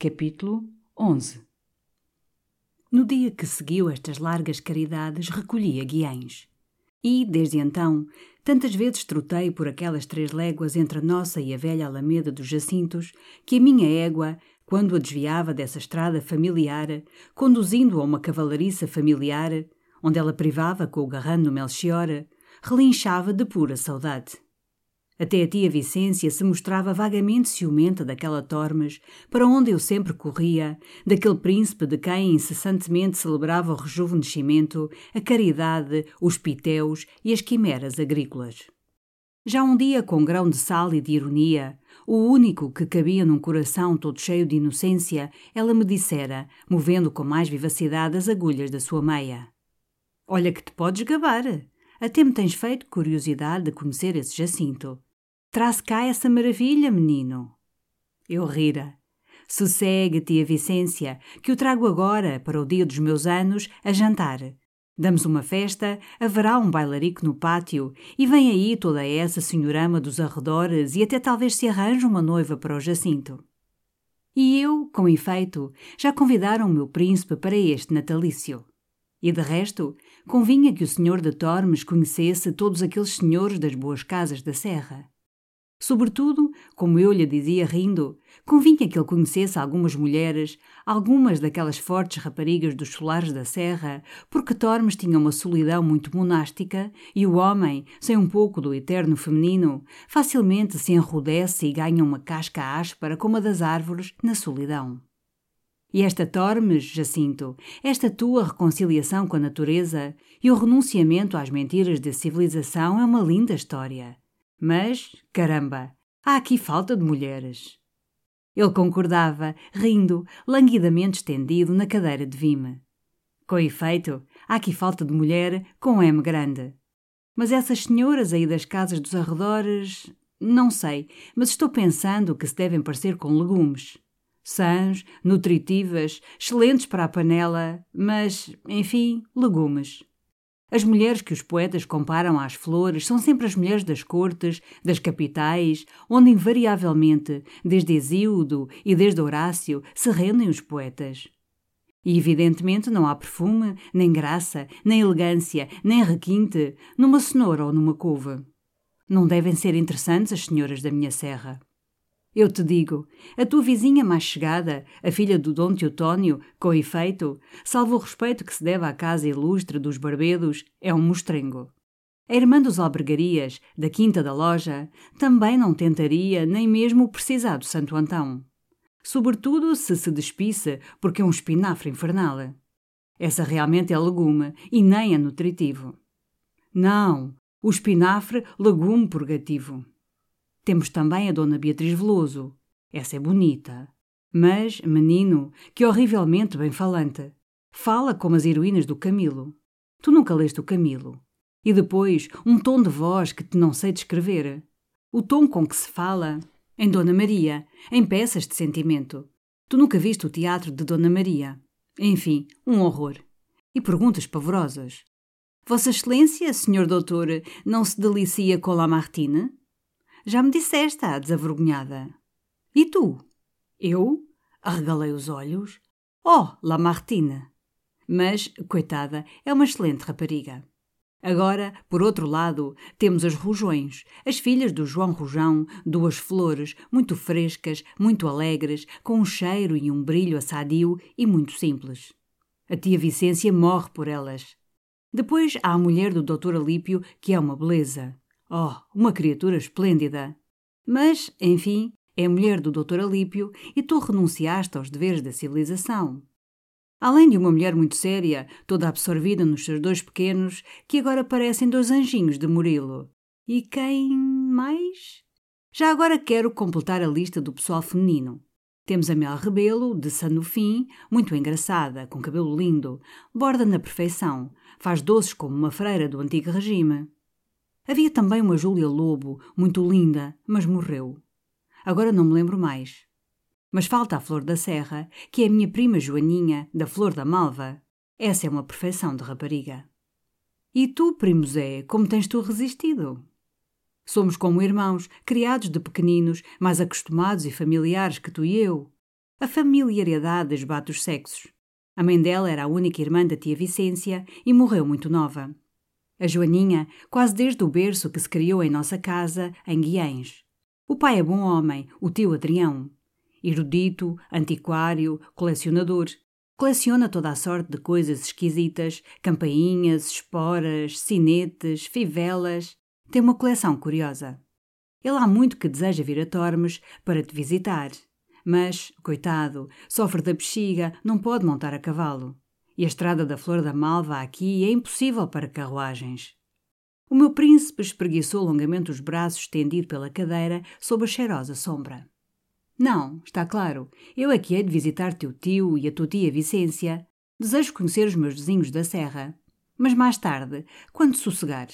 Capítulo 11 No dia que seguiu estas largas caridades, recolhi a Guiães. E, desde então, tantas vezes trotei por aquelas três léguas entre a nossa e a velha alameda dos Jacintos, que a minha égua, quando a desviava dessa estrada familiar, conduzindo a uma cavalariça familiar, onde ela privava com o garrano Melchior, relinchava de pura saudade. Até a tia Vicência se mostrava vagamente ciumenta daquela Tormes, para onde eu sempre corria, daquele príncipe de quem incessantemente celebrava o rejuvenescimento, a caridade, os pitéus e as quimeras agrícolas. Já um dia, com grão de sal e de ironia, o único que cabia num coração todo cheio de inocência, ela me dissera, movendo com mais vivacidade as agulhas da sua meia. Olha que te podes gabar. Até me tens feito curiosidade de conhecer esse Jacinto. Traz cá essa maravilha, menino. Eu rira. Sossegue, tia Vicência, que o trago agora, para o dia dos meus anos, a jantar. Damos uma festa, haverá um bailarico no pátio, e vem aí toda essa senhorama dos arredores e até talvez se arranje uma noiva para o Jacinto. E eu, com efeito, já convidaram o meu príncipe para este natalício. E de resto, convinha que o senhor de Tormes conhecesse todos aqueles senhores das boas casas da serra. Sobretudo, como eu lhe dizia rindo, convinha que ele conhecesse algumas mulheres, algumas daquelas fortes raparigas dos solares da serra, porque Tormes tinha uma solidão muito monástica e o homem, sem um pouco do eterno feminino, facilmente se enrudece e ganha uma casca áspera como a das árvores na solidão. E esta Tormes, Jacinto, esta tua reconciliação com a natureza e o renunciamento às mentiras da civilização é uma linda história. Mas, caramba, há aqui falta de mulheres. Ele concordava, rindo, languidamente estendido na cadeira de vime. Com efeito, há aqui falta de mulher com M grande. Mas essas senhoras aí das casas dos arredores. Não sei, mas estou pensando que se devem parecer com legumes. Sãs, nutritivas, excelentes para a panela, mas, enfim, legumes. As mulheres que os poetas comparam às flores são sempre as mulheres das cortes, das capitais, onde invariavelmente, desde Hesíodo e desde Horácio, se rendem os poetas. E evidentemente não há perfume, nem graça, nem elegância, nem requinte numa cenoura ou numa couve. Não devem ser interessantes as senhoras da minha serra. Eu te digo, a tua vizinha mais chegada, a filha do Dom Teotónio, com efeito, salvo o respeito que se deve à casa ilustre dos barbedos, é um mostrengo. A irmã dos albergarias, da quinta da loja, também não tentaria nem mesmo o precisado Santo Antão. Sobretudo se se despisse, porque é um espinafre infernal. Essa realmente é legume e nem é nutritivo. Não, o espinafre, legume purgativo. Temos também a Dona Beatriz Veloso. Essa é bonita. Mas, menino, que horrivelmente bem falante. Fala como as heroínas do Camilo. Tu nunca leste o Camilo. E depois, um tom de voz que te não sei descrever. O tom com que se fala em Dona Maria, em peças de sentimento. Tu nunca viste o teatro de Dona Maria. Enfim, um horror. E perguntas pavorosas. Vossa Excelência, Senhor Doutor, não se delicia com Lamartine? Já me disseste, a desavergonhada. E tu? Eu? Arregalei os olhos. Oh, Lamartine! Mas, coitada, é uma excelente rapariga. Agora, por outro lado, temos as Rojões, as filhas do João Rojão, duas flores, muito frescas, muito alegres, com um cheiro e um brilho assadio e muito simples. A tia Vicência morre por elas. Depois há a mulher do Dr. Alípio, que é uma beleza. Oh, uma criatura esplêndida! Mas, enfim, é mulher do Dr. Alípio e tu renunciaste aos deveres da civilização. Além de uma mulher muito séria, toda absorvida nos seus dois pequenos, que agora parecem dois anjinhos de Murilo. E quem mais? Já agora quero completar a lista do pessoal feminino. Temos a Mel Rebelo, de Sanufim, muito engraçada, com cabelo lindo, borda na perfeição, faz doces como uma freira do antigo regime. Havia também uma Júlia Lobo, muito linda, mas morreu. Agora não me lembro mais. Mas falta a Flor da Serra, que é a minha prima Joaninha, da Flor da Malva. Essa é uma perfeição de rapariga. E tu, primo Zé, como tens tu resistido? Somos como irmãos, criados de pequeninos, mais acostumados e familiares que tu e eu. A familiaridade esbate os sexos. A mãe dela era a única irmã da tia Vicência e morreu muito nova. A Joaninha, quase desde o berço que se criou em nossa casa, em Guiães. O pai é bom homem, o tio Adrião. Erudito, antiquário, colecionador. Coleciona toda a sorte de coisas esquisitas, campainhas, esporas, sinetes, fivelas, tem uma coleção curiosa. Ele há muito que deseja vir a Tormes para te visitar. Mas, coitado, sofre da bexiga, não pode montar a cavalo. E a estrada da Flor da Malva aqui é impossível para carruagens. O meu príncipe espreguiçou longamente os braços estendido pela cadeira sob a cheirosa sombra. Não, está claro, eu aqui hei de visitar teu tio e a tua tia Vicência. Desejo conhecer os meus vizinhos da serra. Mas mais tarde, quando sossegar.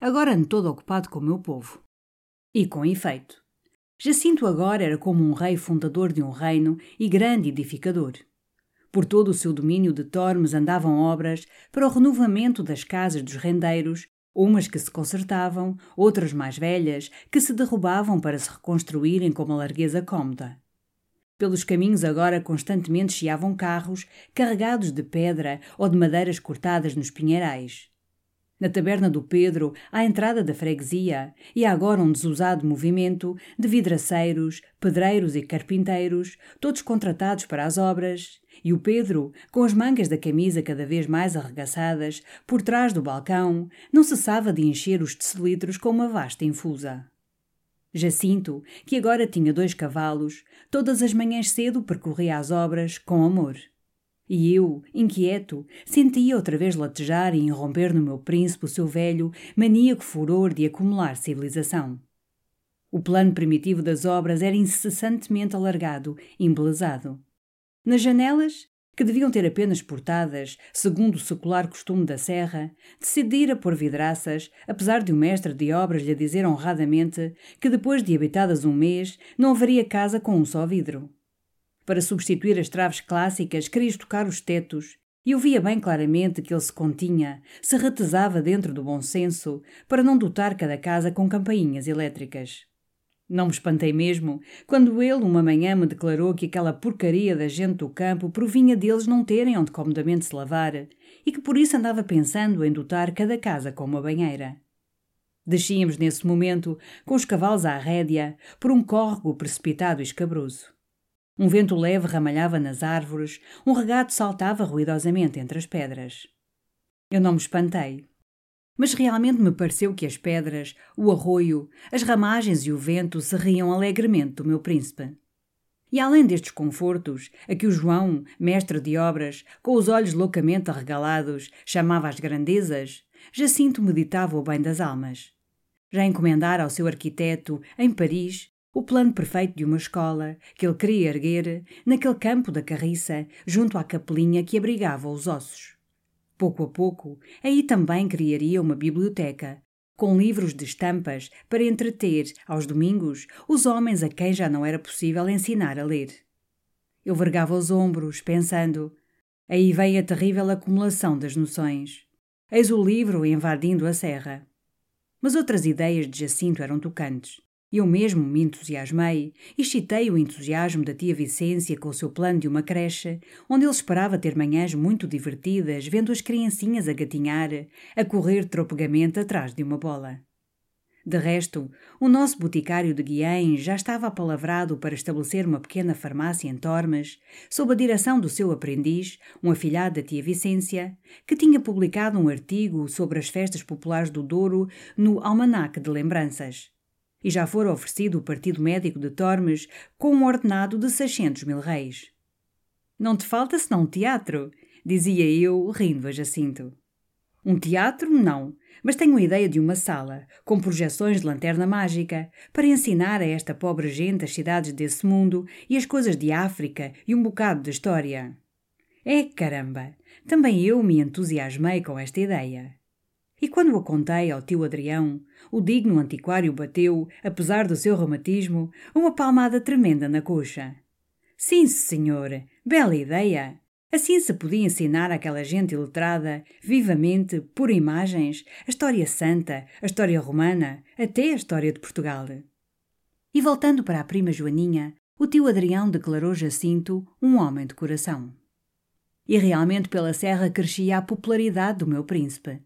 Agora ando todo ocupado com o meu povo. E com efeito. Jacinto agora era como um rei fundador de um reino e grande edificador. Por todo o seu domínio de Tormes andavam obras para o renovamento das casas dos rendeiros, umas que se consertavam, outras mais velhas, que se derrubavam para se reconstruírem com uma largueza cômoda. Pelos caminhos agora constantemente chiavam carros carregados de pedra ou de madeiras cortadas nos pinheirais. Na taberna do Pedro, à entrada da freguesia, e agora um desusado movimento de vidraceiros, pedreiros e carpinteiros, todos contratados para as obras, e o Pedro, com as mangas da camisa cada vez mais arregaçadas, por trás do balcão, não cessava de encher os decilitros com uma vasta infusa. Jacinto, que agora tinha dois cavalos, todas as manhãs cedo percorria as obras com amor. E eu, inquieto, sentia outra vez latejar e irromper no meu príncipe o seu velho, maníaco furor de acumular civilização. O plano primitivo das obras era incessantemente alargado, embelezado. Nas janelas, que deviam ter apenas portadas, segundo o secular costume da serra, decidira pôr vidraças, apesar de o mestre de obras lhe dizer honradamente que depois de habitadas um mês não haveria casa com um só vidro. Para substituir as traves clássicas, queria estocar os tetos, e eu via bem claramente que ele se continha, se retesava dentro do bom senso, para não dotar cada casa com campainhas elétricas. Não me espantei mesmo quando ele, uma manhã, me declarou que aquela porcaria da gente do campo provinha deles não terem onde comodamente se lavar e que por isso andava pensando em dotar cada casa com uma banheira. Descíamos nesse momento, com os cavalos à rédea, por um córrego precipitado e escabroso. Um vento leve ramalhava nas árvores, um regato saltava ruidosamente entre as pedras. Eu não me espantei. Mas realmente me pareceu que as pedras, o arroio, as ramagens e o vento se riam alegremente do meu príncipe. E além destes confortos, a que o João, mestre de obras, com os olhos loucamente arregalados, chamava as grandezas, Jacinto meditava o bem das almas. Já encomendara ao seu arquiteto, em Paris, o plano perfeito de uma escola que ele queria erguer naquele campo da carriça, junto à capelinha que abrigava os ossos. Pouco a pouco, aí também criaria uma biblioteca, com livros de estampas para entreter, aos domingos, os homens a quem já não era possível ensinar a ler. Eu vergava os ombros, pensando: aí vem a terrível acumulação das noções. Eis o livro invadindo a serra. Mas outras ideias de Jacinto eram tocantes. Eu mesmo me entusiasmei e excitei o entusiasmo da tia Vicência com o seu plano de uma creche, onde ele esperava ter manhãs muito divertidas, vendo as criancinhas a gatinhar, a correr tropegamente atrás de uma bola. De resto, o nosso boticário de Guiém já estava apalavrado para estabelecer uma pequena farmácia em Tormes, sob a direção do seu aprendiz, um afilhado da tia Vicência, que tinha publicado um artigo sobre as festas populares do Douro no Almanaque de Lembranças. E já fora oferecido o Partido Médico de Tormes com um ordenado de 600 mil reis. Não te falta senão um teatro, dizia eu, rindo a Jacinto. Um teatro, não, mas tenho a ideia de uma sala, com projeções de lanterna mágica, para ensinar a esta pobre gente as cidades desse mundo e as coisas de África e um bocado de história. É caramba! Também eu me entusiasmei com esta ideia. E quando a contei ao tio Adrião, o digno antiquário bateu, apesar do seu reumatismo, uma palmada tremenda na coxa. Sim, senhor, bela ideia! Assim se podia ensinar àquela gente iletrada, vivamente, por imagens, a história santa, a história romana, até a história de Portugal. E voltando para a prima Joaninha, o tio Adrião declarou Jacinto um homem de coração. E realmente pela serra crescia a popularidade do meu príncipe.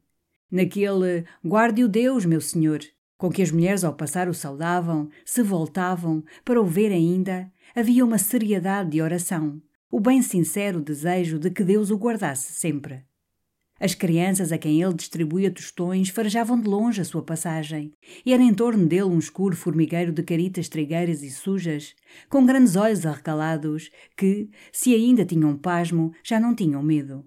Naquele guarde-o Deus, meu senhor, com que as mulheres ao passar o saudavam, se voltavam, para o ver ainda, havia uma seriedade de oração, o bem sincero desejo de que Deus o guardasse sempre. As crianças a quem ele distribuía tostões farejavam de longe a sua passagem, e era em torno dele um escuro formigueiro de caritas trigueiras e sujas, com grandes olhos arrecalados, que, se ainda tinham pasmo, já não tinham medo.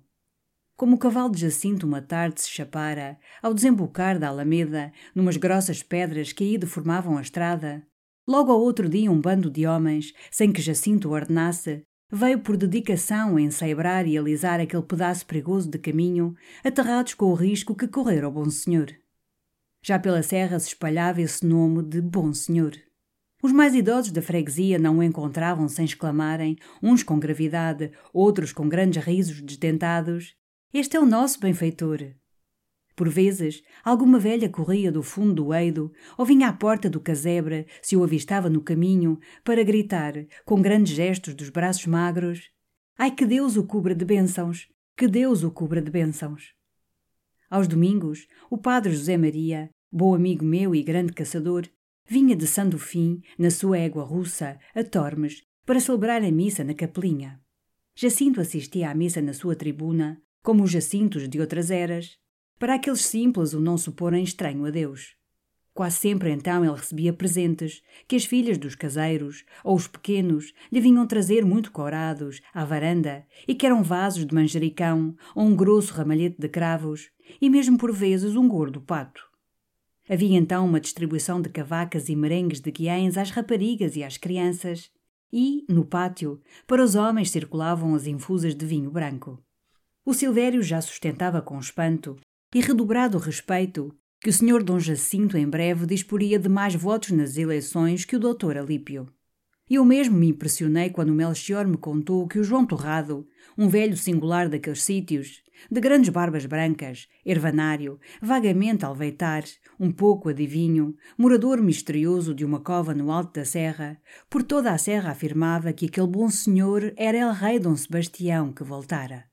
Como o cavalo de Jacinto uma tarde se chapara, ao desembocar da alameda, numas grossas pedras que aí deformavam a estrada, logo ao outro dia um bando de homens, sem que Jacinto ordenasse, veio por dedicação a ensaibrar e alisar aquele pedaço perigoso de caminho, aterrados com o risco que correra o Bom Senhor. Já pela serra se espalhava esse nome de Bom Senhor. Os mais idosos da freguesia não o encontravam sem exclamarem, uns com gravidade, outros com grandes risos desdentados: Este é o nosso benfeitor. Por vezes, alguma velha corria do fundo do eido ou vinha à porta do casebre, se o avistava no caminho, para gritar, com grandes gestos dos braços magros: Ai, que Deus o cubra de bênçãos! Que Deus o cubra de bênçãos! Aos domingos, o padre José Maria, bom amigo meu e grande caçador, vinha de Sandofim, na sua égua russa, a Tormes, para celebrar a missa na capelinha. Jacinto assistia à missa na sua tribuna, como os Jacintos de outras eras, para aqueles simples o não suporem estranho a Deus. Quase sempre então ele recebia presentes que as filhas dos caseiros ou os pequenos lhe vinham trazer muito corados à varanda e que eram vasos de manjericão ou um grosso ramalhete de cravos e mesmo por vezes um gordo pato. Havia então uma distribuição de cavacas e merengues de guiães às raparigas e às crianças e, no pátio, para os homens circulavam as infusas de vinho branco. O Silvério já sustentava com espanto e redobrado respeito que o Sr. Dom Jacinto em breve disporia de mais votos nas eleições que o Dr. Alípio. Eu mesmo me impressionei quando o Melchior me contou que o João Torrado, um velho singular daqueles sítios, de grandes barbas brancas, ervanário, vagamente alveitar, um pouco adivinho, morador misterioso de uma cova no alto da serra, por toda a serra afirmava que aquele bom senhor era el rei Dom Sebastião que voltara.